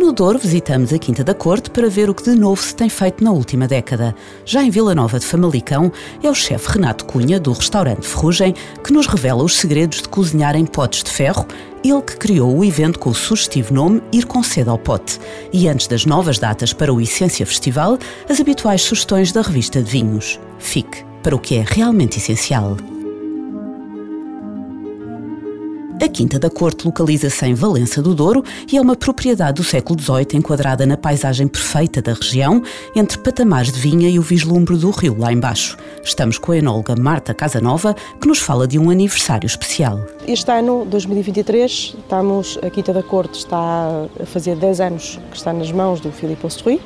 No Douro visitamos a Quinta da Corte para ver o que de novo se tem feito na última década. Já em Vila Nova de Famalicão, é o chefe Renato Cunha, do restaurante Ferrugem, que nos revela os segredos de cozinhar em potes de ferro, ele que criou o evento com o sugestivo nome Ir com Sede ao Pote. E antes das novas datas para o Essência Festival, as habituais sugestões da revista de vinhos. Fique para o que é realmente essencial. A Quinta da Corte localiza-se em Valença do Douro e é uma propriedade do século XVIII enquadrada na paisagem perfeita da região, entre patamares de vinha e o vislumbre do rio lá embaixo. Estamos com a enóloga Marta Casanova, que nos fala de um aniversário especial. Este ano, 2023, estamos, a Quinta da Corte está a fazer 10 anos que está nas mãos do Filipe Ostrui,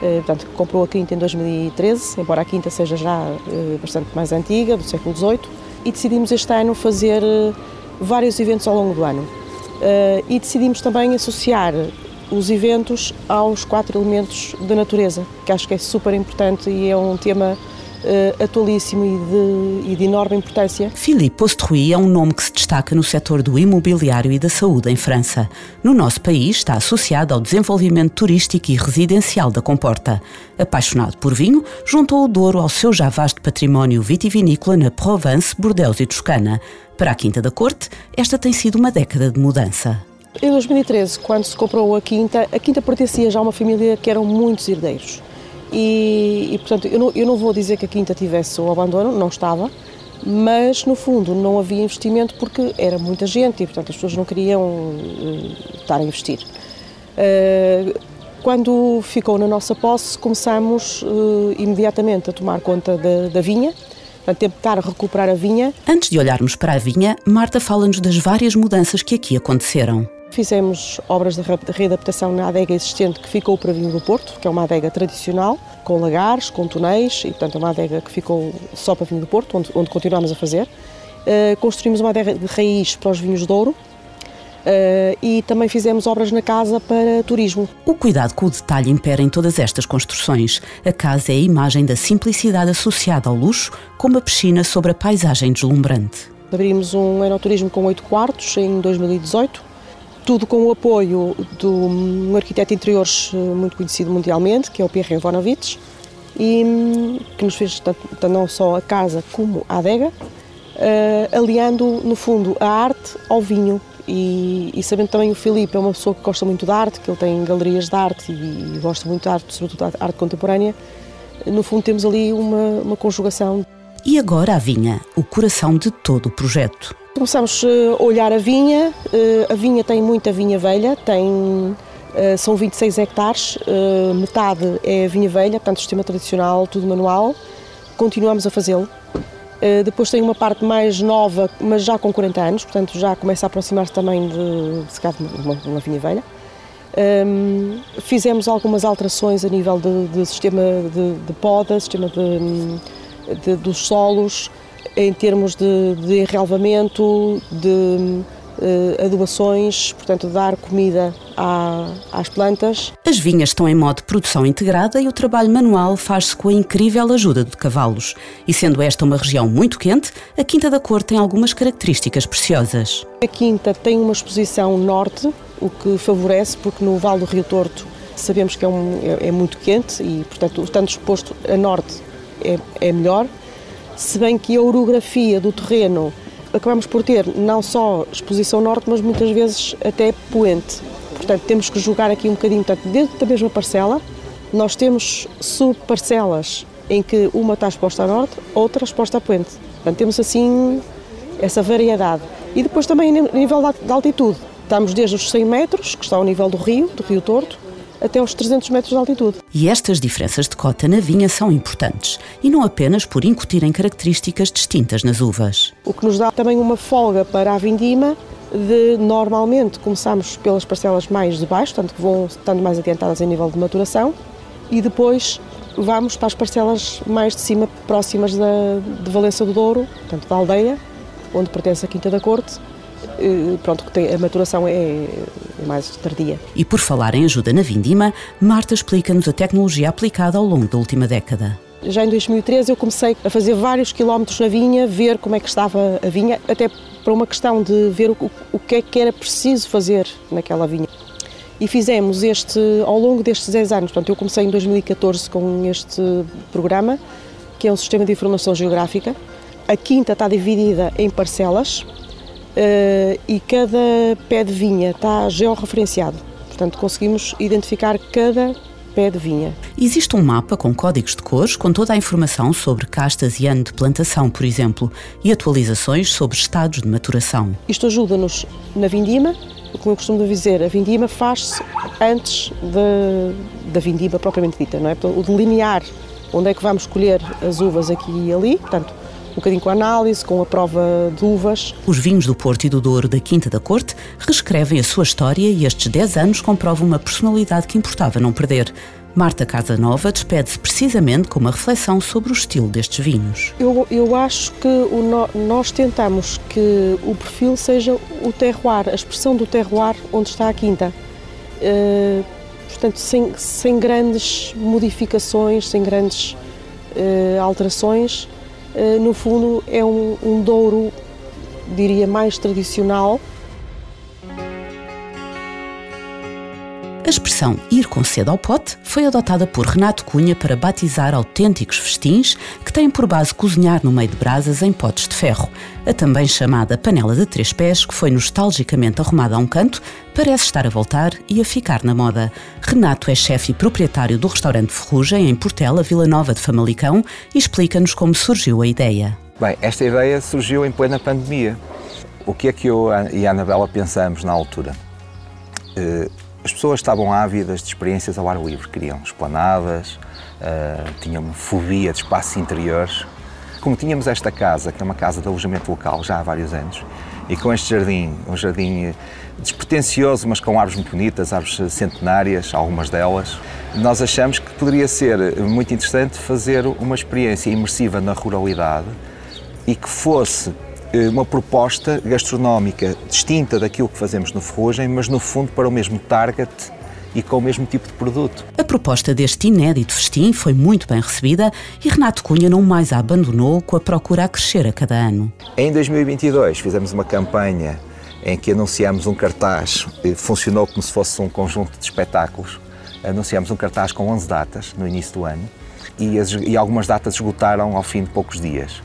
eh, portanto, comprou a quinta em 2013, embora a quinta seja já eh, bastante mais antiga, do século XVIII, e decidimos este ano fazer eh, vários eventos ao longo do ano. Uh, e decidimos também associar os eventos aos quatro elementos da natureza, que acho que é super importante e é um tema uh, atualíssimo e de, e de, enorme importância. Philippe Ostrui é um nome que se destaca no setor do imobiliário e da saúde em França. No nosso país está associado ao desenvolvimento turístico e residencial da Comporta. Apaixonado por vinho, juntou o Douro ao seu já vasto património vitivinícola na Provence, Bordeaux e Toscana. Para a Quinta da Corte, esta tem sido uma década de mudança. Em 2013, quando se comprou a Quinta, a Quinta pertencia já a uma família que eram muitos herdeiros. E, e portanto, eu não, eu não vou dizer que a Quinta tivesse o abandono, não estava, mas no fundo não havia investimento porque era muita gente e portanto as pessoas não queriam uh, estar a investir. Uh, quando ficou na nossa posse, começamos uh, imediatamente a tomar conta da, da vinha, a tentar recuperar a vinha. Antes de olharmos para a vinha, Marta fala-nos das várias mudanças que aqui aconteceram. Fizemos obras de readaptação na adega existente que ficou para vinho do Porto, que é uma adega tradicional, com lagares, com túneis, e portanto é uma adega que ficou só para vinho do Porto, onde, onde continuamos a fazer. Uh, construímos uma adega de raiz para os vinhos de ouro, Uh, e também fizemos obras na casa para turismo. O cuidado com o detalhe impera em todas estas construções. A casa é a imagem da simplicidade associada ao luxo, com uma piscina sobre a paisagem deslumbrante. Abrimos um enoturismo com oito quartos em 2018 tudo com o apoio de um arquiteto de interiores eh, muito conhecido mundialmente, que é o Pierre Ivanovich, e hum, que nos fez tanto, não só a casa como a adega, uh, aliando, no fundo, a arte ao vinho. E, e, sabendo também o Filipe é uma pessoa que gosta muito de arte, que ele tem galerias de arte e, e gosta muito de arte, sobretudo de arte contemporânea, no fundo temos ali uma, uma conjugação. E agora a vinha, o coração de todo o projeto. Começamos eh, a olhar a vinha, eh, a vinha tem muita vinha velha, tem, eh, são 26 hectares, metade é vinha velha, portanto sistema tradicional, tudo manual, continuamos a fazê-lo. Depois tem uma parte mais nova, mas já com 40 anos, portanto já começa a aproximar-se também de, de uma, uma vinha velha. Um, fizemos algumas alterações a nível de, de sistema de, de poda, sistema de, dos solos, em termos de, de relevamento, de uh, adubações, portanto, dar comida à, às plantas. As vinhas estão em modo de produção integrada e o trabalho manual faz-se com a incrível ajuda de cavalos. E sendo esta uma região muito quente, a Quinta da Cor tem algumas características preciosas. A Quinta tem uma exposição norte, o que favorece, porque no Vale do Rio Torto sabemos que é, um, é, é muito quente e, portanto, estando exposto a norte é, é melhor se bem que a orografia do terreno acabamos por ter não só exposição norte, mas muitas vezes até poente. Portanto, temos que jogar aqui um bocadinho, portanto, dentro da mesma parcela, nós temos subparcelas em que uma está exposta a norte, outra exposta a poente. Portanto, temos assim essa variedade. E depois também a nível de altitude. Estamos desde os 100 metros, que está ao nível do rio, do Rio Torto, até aos 300 metros de altitude. E estas diferenças de cota na vinha são importantes, e não apenas por incutirem características distintas nas uvas. O que nos dá também uma folga para a vindima de normalmente começamos pelas parcelas mais de baixo, tanto que vão estando mais adiantadas em nível de maturação, e depois vamos para as parcelas mais de cima, próximas da, de Valença do Douro, portanto da aldeia, onde pertence a Quinta da Corte, pronto, que tem, a maturação é, é, mais tardia. E por falar em ajuda na vindima, Marta explica-nos a tecnologia aplicada ao longo da última década. Já em 2013 eu comecei a fazer vários quilómetros na vinha, ver como é que estava a vinha, até para uma questão de ver o, o que é que era preciso fazer naquela vinha. E fizemos este, ao longo destes 10 anos, portanto eu comecei em 2014 com este programa, que é um sistema de informação geográfica. A quinta está dividida em parcelas, e cada pé de vinha está georreferenciado. Portanto, conseguimos identificar cada pé de vinha. Existe um mapa com códigos de cores com toda a informação sobre castas e ano de plantação, por exemplo, e atualizações sobre estados de maturação. Isto ajuda-nos na vindima, como eu costumo dizer, a vindima faz-se antes de, da vindima propriamente dita, não é? o delinear onde é que vamos colher as uvas aqui e ali, portanto, um bocadinho com a análise, com a prova de uvas. Os vinhos do Porto e do Douro da Quinta da Corte reescrevem a sua história e estes 10 anos comprovam uma personalidade que importava não perder. Marta Casanova despede-se precisamente com uma reflexão sobre o estilo destes vinhos. Eu, eu acho que o, nós tentamos que o perfil seja o terroir, a expressão do terroir onde está a quinta. Uh, portanto, sem, sem grandes modificações, sem grandes uh, alterações, no fundo é um, um Douro, diria, mais tradicional. Expressão ir com sede ao pote foi adotada por Renato Cunha para batizar autênticos festins que têm por base cozinhar no meio de brasas em potes de ferro. A também chamada panela de três pés, que foi nostalgicamente arrumada a um canto, parece estar a voltar e a ficar na moda. Renato é chefe e proprietário do restaurante Ferrugem, em Portela, Vila Nova de Famalicão, e explica-nos como surgiu a ideia. Bem, esta ideia surgiu em plena pandemia. O que é que eu e a Anabela pensamos na altura? As pessoas estavam ávidas de experiências ao ar livre, queriam esplanadas, uh, tinham fobia de espaços interiores. Como tínhamos esta casa, que é uma casa de alojamento local já há vários anos, e com este jardim, um jardim despretensioso, mas com árvores muito bonitas, árvores centenárias, algumas delas, nós achamos que poderia ser muito interessante fazer uma experiência imersiva na ruralidade e que fosse uma proposta gastronómica distinta daquilo que fazemos no Ferrugem, mas no fundo para o mesmo target e com o mesmo tipo de produto. A proposta deste inédito festim foi muito bem recebida e Renato Cunha não mais a abandonou com a procura a crescer a cada ano. Em 2022 fizemos uma campanha em que anunciámos um cartaz, eh, funcionou como se fosse um conjunto de espetáculos. Anunciámos um cartaz com 11 datas no início do ano e, as, e algumas datas esgotaram ao fim de poucos dias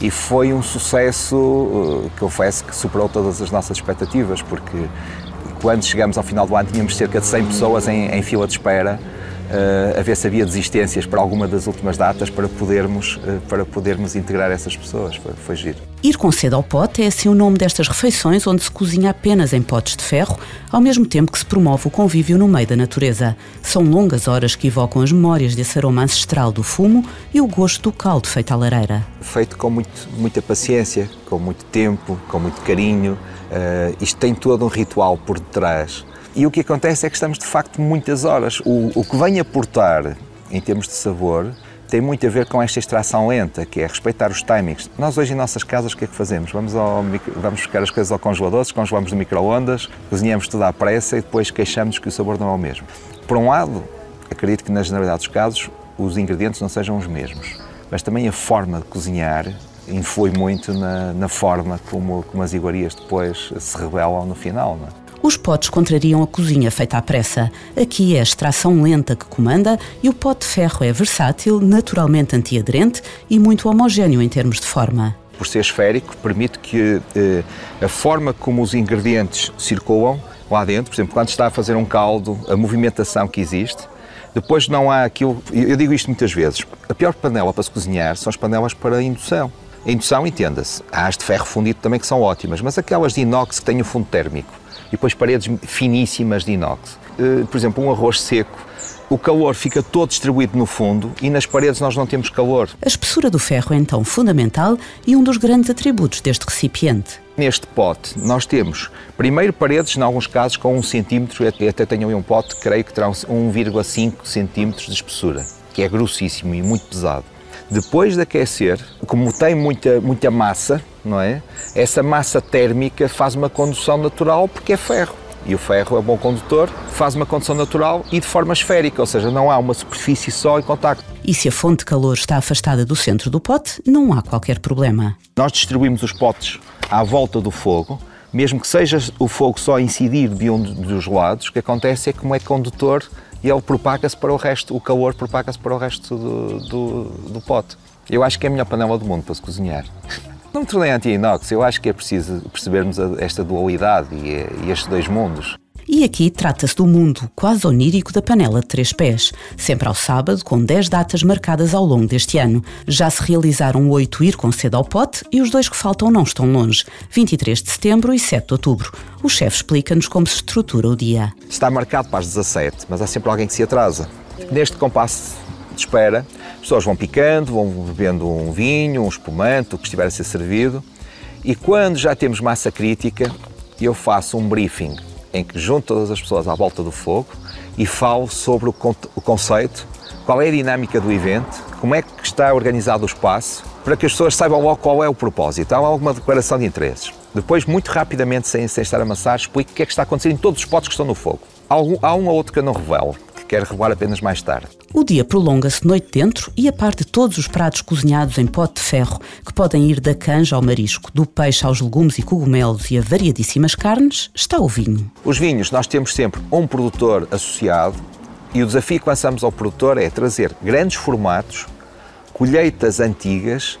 e foi um sucesso eh, que eu confesso que superou todas as nossas expectativas, porque quando chegamos ao final do ano tínhamos cerca de 100 pessoas em, em fila de espera uh, a ver se havia desistências para alguma das últimas datas para podermos, uh, para podermos integrar essas pessoas. Foi, foi giro. Ir com sede ao pote é assim o nome destas refeições onde se cozinha apenas em potes de ferro, ao mesmo tempo que se promove o convívio no meio da natureza. São longas horas que evocam as memórias desse aroma ancestral do fumo e o gosto do caldo feito à lareira. Feito com muito, muita paciência, com muito tempo, com muito carinho. Uh, isto tem todo um ritual por detrás e o que acontece é que estamos de facto muitas horas. O, o que vem aportar em termos de sabor tem muito a ver com esta extração lenta, que é respeitar os timings. Nós hoje em nossas casas o que é que fazemos? Vamos, ao, vamos buscar as coisas ao congelador, congelamos no micro-ondas, cozinhamos tudo à pressa e depois queixamos que o sabor não é o mesmo. Por um lado, acredito que na generalidade dos casos os ingredientes não sejam os mesmos, mas também a forma de cozinhar influi muito na, na forma como, como as iguarias depois se revelam no final. Não é? Os potes contrariam a cozinha feita à pressa. Aqui é a extração lenta que comanda e o pote de ferro é versátil, naturalmente antiaderente e muito homogéneo em termos de forma. Por ser esférico, permite que eh, a forma como os ingredientes circulam lá dentro, por exemplo, quando está a fazer um caldo, a movimentação que existe, depois não há aquilo. Eu digo isto muitas vezes: a pior panela para se cozinhar são as panelas para indução. A indução, entenda-se, há as de ferro fundido também que são ótimas, mas aquelas de inox que têm o fundo térmico e depois paredes finíssimas de inox. Eh, por exemplo, um arroz seco, o calor fica todo distribuído no fundo e nas paredes nós não temos calor. A espessura do ferro é então fundamental e um dos grandes atributos deste recipiente. Neste pote nós temos primeiro paredes, em alguns casos, com 1 um centímetro, até tenho aí um pote, creio que terá 1,5 centímetros de espessura. que é grossíssimo e muito pesado. Depois de aquecer, como tem muita, muita massa, não é? Essa massa térmica faz uma condução natural porque é ferro. E o ferro é bom condutor, faz uma condução natural e de forma esférica, ou seja, não há uma superfície só em contacto. E se a fonte de calor está afastada do centro do pote, não há qualquer problema. Nós distribuímos os potes à volta do fogo, mesmo que seja o fogo só incidir de um dos lados, o que acontece é que como é condutor e ele propaga-se para o resto, o calor propaga-se para o resto do, do, do pote. Eu acho que é a melhor panela do mundo para se cozinhar. Não me tornei anti-inox, eu acho que é preciso percebermos esta dualidade e, e estes dois mundos. E aqui trata-se do mundo quase onírico da panela de três pés, sempre ao sábado, com 10 datas marcadas ao longo deste ano. Já se realizaram oito ir com cedo ao pote e os dois que faltam não estão longe, 23 de setembro e 7 de outubro. O chefe explica-nos como se estrutura o dia. Está marcado para as 17, mas há sempre alguém que se atrasa. Neste compasso de espera, as pessoas vão picando, vão bebendo um vinho, um espumante, o que estiver a ser servido, e quando já temos massa crítica, eu faço um briefing em que junto todas as pessoas à volta do fogo e falo sobre o, conceito, qual é a dinâmica do evento, como é que está organizado o espaço, para que as pessoas saibam logo qual é o propósito. Há alguma declaração de interesses. Depois, muito rapidamente, sem, sem estar a amassar, explico o que é que está acontecendo em todos os potes que estão no fogo. Há, algum, há um ou outro que eu não revelo, quero revelar apenas mais tarde. O dia prolonga-se noite dentro e a par de todos os pratos cozinhados em pote de ferro, que podem ir da canja ao marisco, do peixe aos legumes e cogumelos e a variadíssimas carnes, está o vinho. Os vinhos, nós temos sempre um produtor associado e o desafio que lançamos ao produtor é trazer grandes formatos, colheitas antigas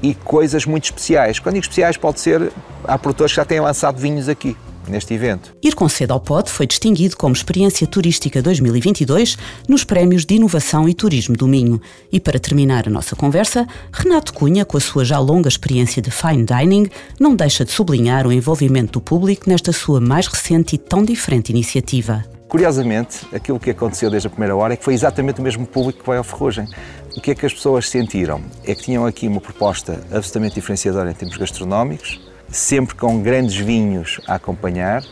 e coisas muito especiais. Quando digo especiais, pode ser. Há produtores que já têm lançado vinhos aqui neste evento. Ir com cedo ao Pote foi distinguido como Experiência Turística 2022 nos Prémios de Inovação e Turismo do Minho. E para terminar a nossa conversa, Renato Cunha, com a sua já longa experiência de fine dining, não deixa de sublinhar o envolvimento do público nesta sua mais recente e tão diferente iniciativa. Curiosamente, aquilo que aconteceu desde a primeira hora é que foi exatamente o mesmo público que vai ao Ferrugem. O que é que as pessoas sentiram? É que tinham aqui uma proposta absolutamente diferenciadora em termos gastronómicos, sempre com grandes vinhos a acompanhar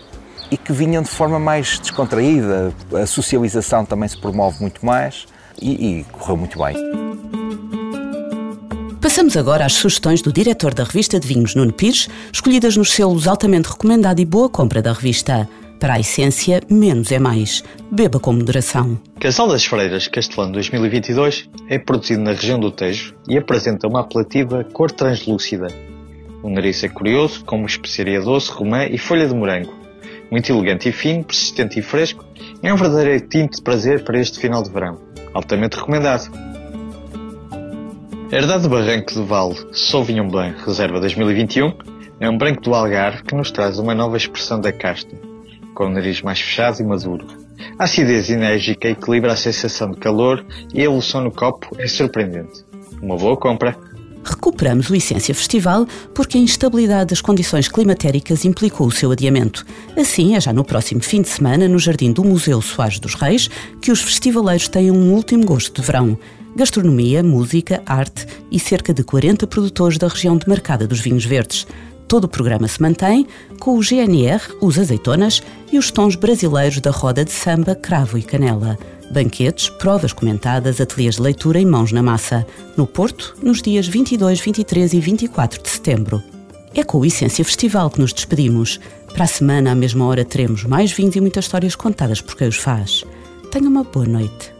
e que vinham de forma mais descontraída. A socialização também se promove muito mais e, e correu muito bem. Passamos agora às sugestões do diretor da revista de vinhos, Nuno Pires, escolhidas nos selos altamente recomendado e boa compra da revista. Para a essência, menos é mais. Beba com moderação. Casal das Freiras Castelão 2022 é produzido na região do Tejo e apresenta uma apelativa cor translúcida, o nariz é curioso, como especiaria doce, romã e folha de morango. Muito elegante e fino, persistente e fresco, é um verdadeiro tinto de prazer para este final de verão. Altamente recomendado. Herdade do Barranco do Vale Sauvignon Blanc Reserva 2021 é um branco do Algarve que nos traz uma nova expressão da casta, com o nariz mais fechado e maduro. A acidez enérgica equilibra a sensação de calor e a evolução no copo é surpreendente. Uma boa compra! Recuperamos o Essência Festival porque a instabilidade das condições climatéricas implicou o seu adiamento. Assim, é já no próximo fim de semana, no Jardim do Museu Soares dos Reis, que os festivaleiros têm um último gosto de verão. Gastronomia, música, arte e cerca de 40 produtores da região demarcada dos vinhos verdes. Todo o programa se mantém com o GNR, os azeitonas e os tons brasileiros da roda de samba, cravo e canela banquetes, provas comentadas, ateliês de leitura e mãos na massa, no Porto, nos dias 22, 23 e 24 de setembro. É com o Essência Festival que nos despedimos. Para a semana, à mesma hora, teremos mais vinhos e muitas histórias contadas por quem os faz. Tenha uma boa noite.